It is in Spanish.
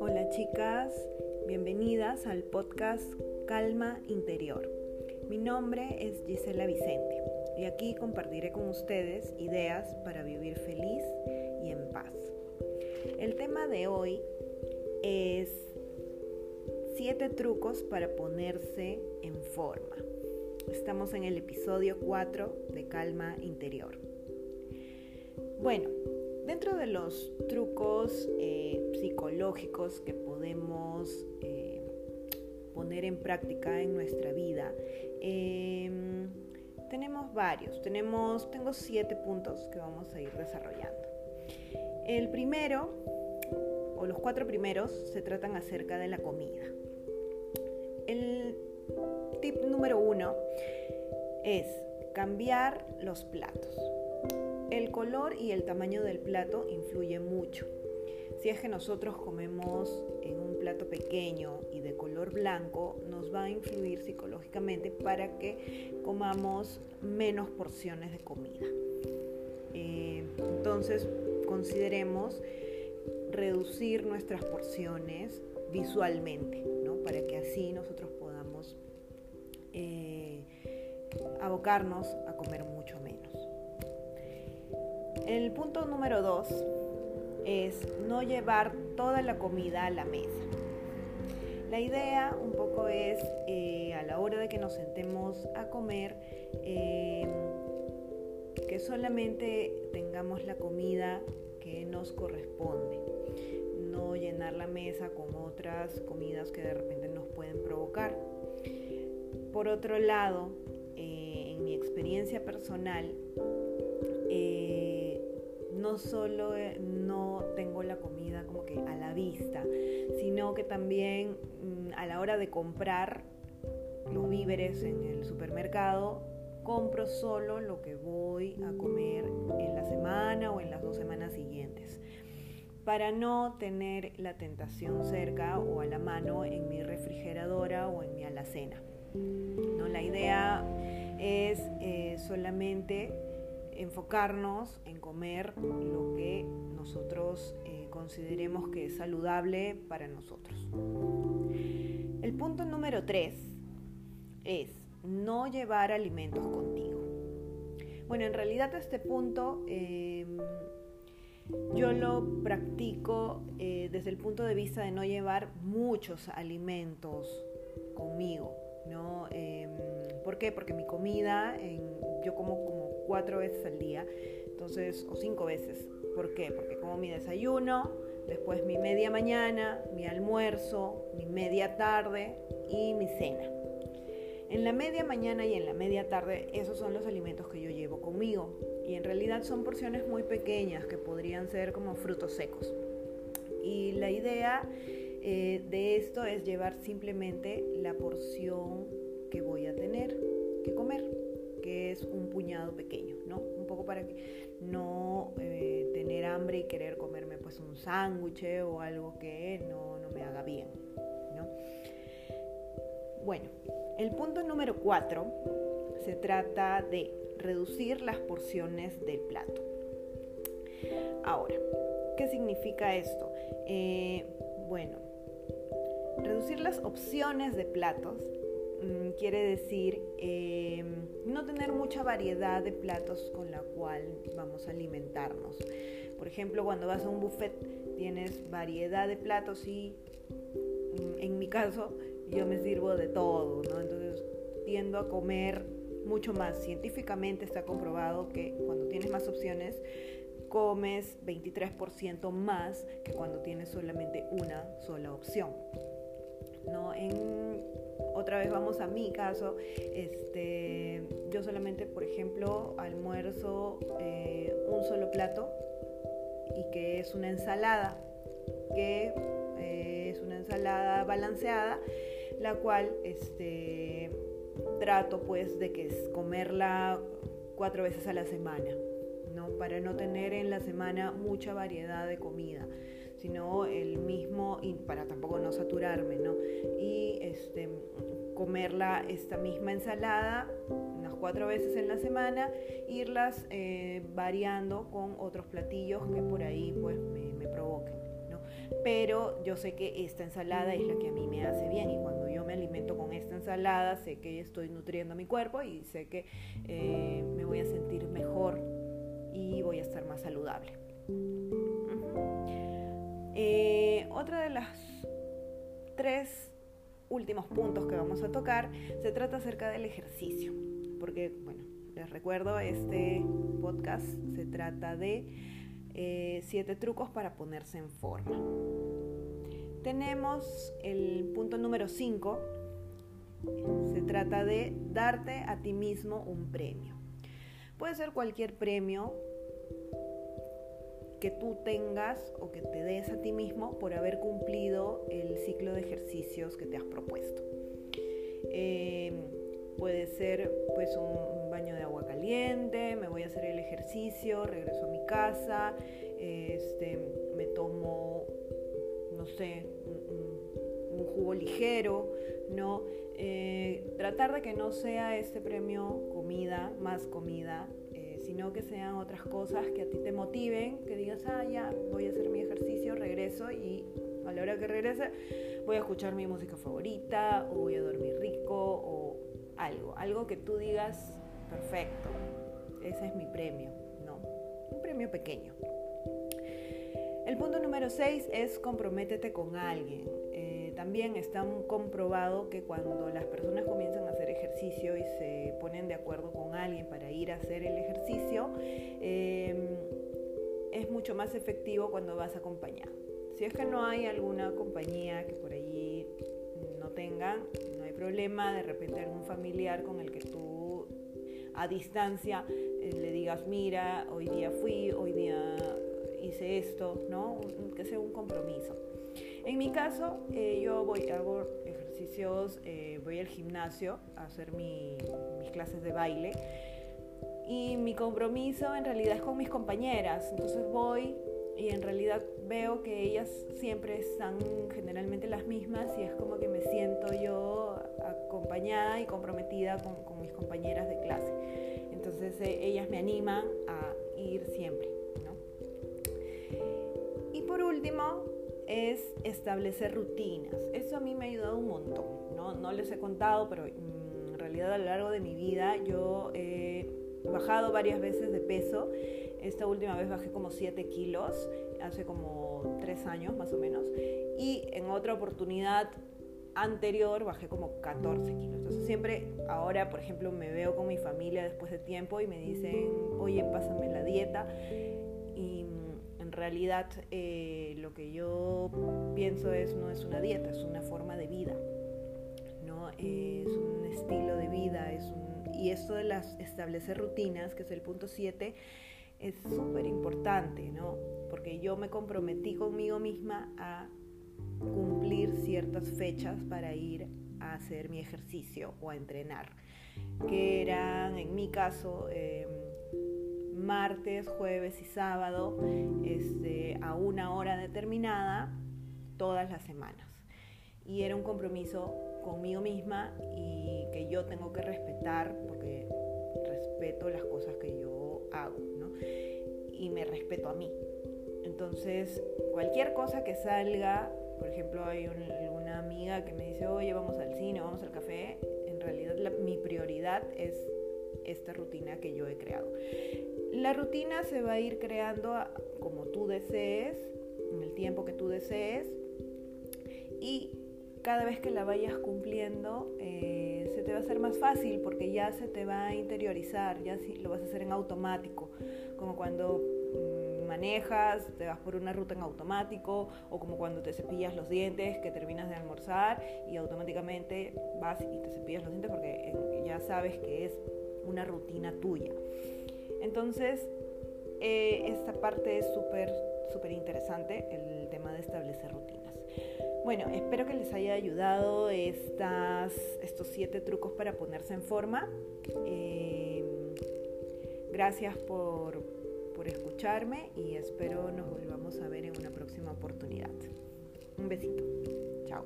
Hola chicas, bienvenidas al podcast Calma Interior. Mi nombre es Gisela Vicente y aquí compartiré con ustedes ideas para vivir feliz y en paz. El tema de hoy es 7 trucos para ponerse en forma. Estamos en el episodio 4 de Calma Interior. Bueno, dentro de los trucos eh, psicológicos que podemos eh, poner en práctica en nuestra vida, em, tenemos varios. Tenemos, tengo siete puntos que vamos a ir desarrollando. El primero, o los cuatro primeros, se tratan acerca de la comida. El tip número uno es cambiar los platos. El color y el tamaño del plato influye mucho. Si es que nosotros comemos en un plato pequeño y de color blanco, nos va a influir psicológicamente para que comamos menos porciones de comida. Eh, entonces, consideremos reducir nuestras porciones visualmente, ¿no? para que así nosotros podamos eh, abocarnos a comer. El punto número dos es no llevar toda la comida a la mesa. La idea un poco es eh, a la hora de que nos sentemos a comer, eh, que solamente tengamos la comida que nos corresponde, no llenar la mesa con otras comidas que de repente nos pueden provocar. Por otro lado, eh, en mi experiencia personal, eh, no solo eh, no tengo la comida como que a la vista, sino que también mm, a la hora de comprar los víveres en el supermercado, compro solo lo que voy a comer en la semana o en las dos semanas siguientes, para no tener la tentación cerca o a la mano en mi refrigeradora o en mi alacena. ¿no? La idea es eh, solamente enfocarnos en comer lo que nosotros eh, consideremos que es saludable para nosotros. El punto número tres es no llevar alimentos contigo. Bueno, en realidad este punto em, yo lo practico eh, desde el punto de vista de no llevar muchos alimentos conmigo. ¿no? Em, ¿Por qué? Porque mi comida, yo como como cuatro veces al día, entonces, o cinco veces. ¿Por qué? Porque como mi desayuno, después mi media mañana, mi almuerzo, mi media tarde y mi cena. En la media mañana y en la media tarde, esos son los alimentos que yo llevo conmigo. Y en realidad son porciones muy pequeñas que podrían ser como frutos secos. Y la idea eh, de esto es llevar simplemente la porción un puñado pequeño, ¿no? Un poco para no eh, tener hambre y querer comerme pues un sándwich o algo que no, no me haga bien, ¿no? Bueno, el punto número cuatro se trata de reducir las porciones del plato. Ahora, ¿qué significa esto? Eh, bueno, reducir las opciones de platos quiere decir em, no tener mucha variedad de platos con la cual vamos a alimentarnos. Por ejemplo, cuando vas a un buffet tienes variedad de platos y mm, en mi caso yo me sirvo de todo, ¿no? Entonces tiendo a comer mucho más. Científicamente está comprobado que cuando tienes más opciones comes 23% más que cuando tienes solamente una sola opción. ¿No? En, otra vez vamos a mi caso, este, yo solamente, por ejemplo, almuerzo eh, un solo plato y que es una ensalada, que eh, es una ensalada balanceada, la cual este, trato pues de que es comerla cuatro veces a la semana, ¿no? para no tener en la semana mucha variedad de comida sino el mismo, y para tampoco no saturarme, ¿no? Y este, comerla, esta misma ensalada, unas cuatro veces en la semana, irlas eh, variando con otros platillos que por ahí pues me, me provoquen. Pero yo sé que esta ensalada es la que a mí me hace bien y cuando yo me alimento con esta ensalada sé que estoy nutriendo mi cuerpo y sé que eh, me voy a sentir mejor y voy a estar más saludable. Eh, otra de las tres últimos puntos que vamos a tocar se trata acerca del ejercicio, porque, bueno, les recuerdo, este podcast se trata de eh, siete trucos para ponerse en forma. Tenemos el punto número 5, se trata de darte a ti mismo un premio. Puede ser cualquier premio tú tengas o que te des a ti mismo por haber cumplido el ciclo de ejercicios que te has propuesto. Eh, puede ser pues un baño de agua caliente, me voy a hacer el ejercicio, regreso a mi casa, este, me tomo, no sé, un, un jugo ligero, ¿no? Eh, tratar de que no sea este premio comida, más comida, sino que sean otras cosas que a ti te motiven, que digas, ah, ya, voy a hacer mi ejercicio, regreso y a la hora que regrese voy a escuchar mi música favorita o voy a dormir rico o algo, algo que tú digas, perfecto, ese es mi premio, ¿no? Un premio pequeño. El punto número 6 es comprométete con alguien también está comprobado que cuando las personas comienzan a hacer ejercicio y se ponen de acuerdo con alguien para ir a hacer el ejercicio, em, es mucho más efectivo cuando vas acompañado. Si es que no hay alguna compañía que por allí no tengan, no hay problema, de repente algún familiar con el que tú a distancia eh, le digas, mira, hoy día fui, hoy día hice esto, ¿no? Que sea un compromiso. En mi caso, eh, yo voy, hago ejercicios, eh, voy al gimnasio a hacer mis clases de baile y mi compromiso en realidad es con mis compañeras. Entonces voy y en realidad veo que ellas siempre están generalmente las mismas y es como que me siento yo acompañada y comprometida con, mis compañeras de clase. Entonces eh, ellas me animan a ir siempre. Y por último, es establecer rutinas. Eso a mí me ha ayudado un montón. No, no les he contado, pero mm, en realidad a lo largo de mi vida yo he bajado varias veces de peso. Esta última vez bajé como 7 kilos, hace como 3 años más o menos. Y en otra oportunidad anterior bajé como 14 kilos. Entonces siempre, ahora por ejemplo, me veo con mi familia después de tiempo y me dicen, oye, pásame la dieta. Realidad eh, lo que yo pienso es no es una dieta, es una forma de vida, ¿no? es un estilo de vida, es y esto de las establecer rutinas, que es el punto 7, es súper importante, ¿no? Porque yo me comprometí conmigo misma a cumplir ciertas fechas para ir a hacer mi ejercicio o a entrenar, que eran, en mi caso, em, martes, jueves y sábado este, a una hora determinada todas las semanas. Y era un compromiso conmigo misma y que yo tengo que respetar porque respeto las cosas que yo hago, ¿no? Y me respeto a mí. Entonces, cualquier cosa que salga, por ejemplo, hay una amiga que me dice, oye, vamos al cine, vamos al café, en realidad mi prioridad es esta rutina que yo he creado. La rutina se va a ir creando como tú desees, en el tiempo que tú desees, y cada vez que la vayas cumpliendo eh, se te va a hacer más fácil porque ya se te va a interiorizar, ya lo vas a hacer en automático, como cuando mm, manejas, te vas por una ruta en automático o como cuando te cepillas los dientes, que terminas de almorzar y automáticamente vas y te cepillas los dientes porque eh, ya sabes que es una rutina tuya. Entonces, eh, esta parte es súper, súper interesante, el tema de establecer rutinas. Bueno, espero que les haya ayudado estas, estos siete trucos para ponerse en forma. Eh, gracias por, por escucharme y espero nos volvamos a ver en una próxima oportunidad. Un besito. Chao.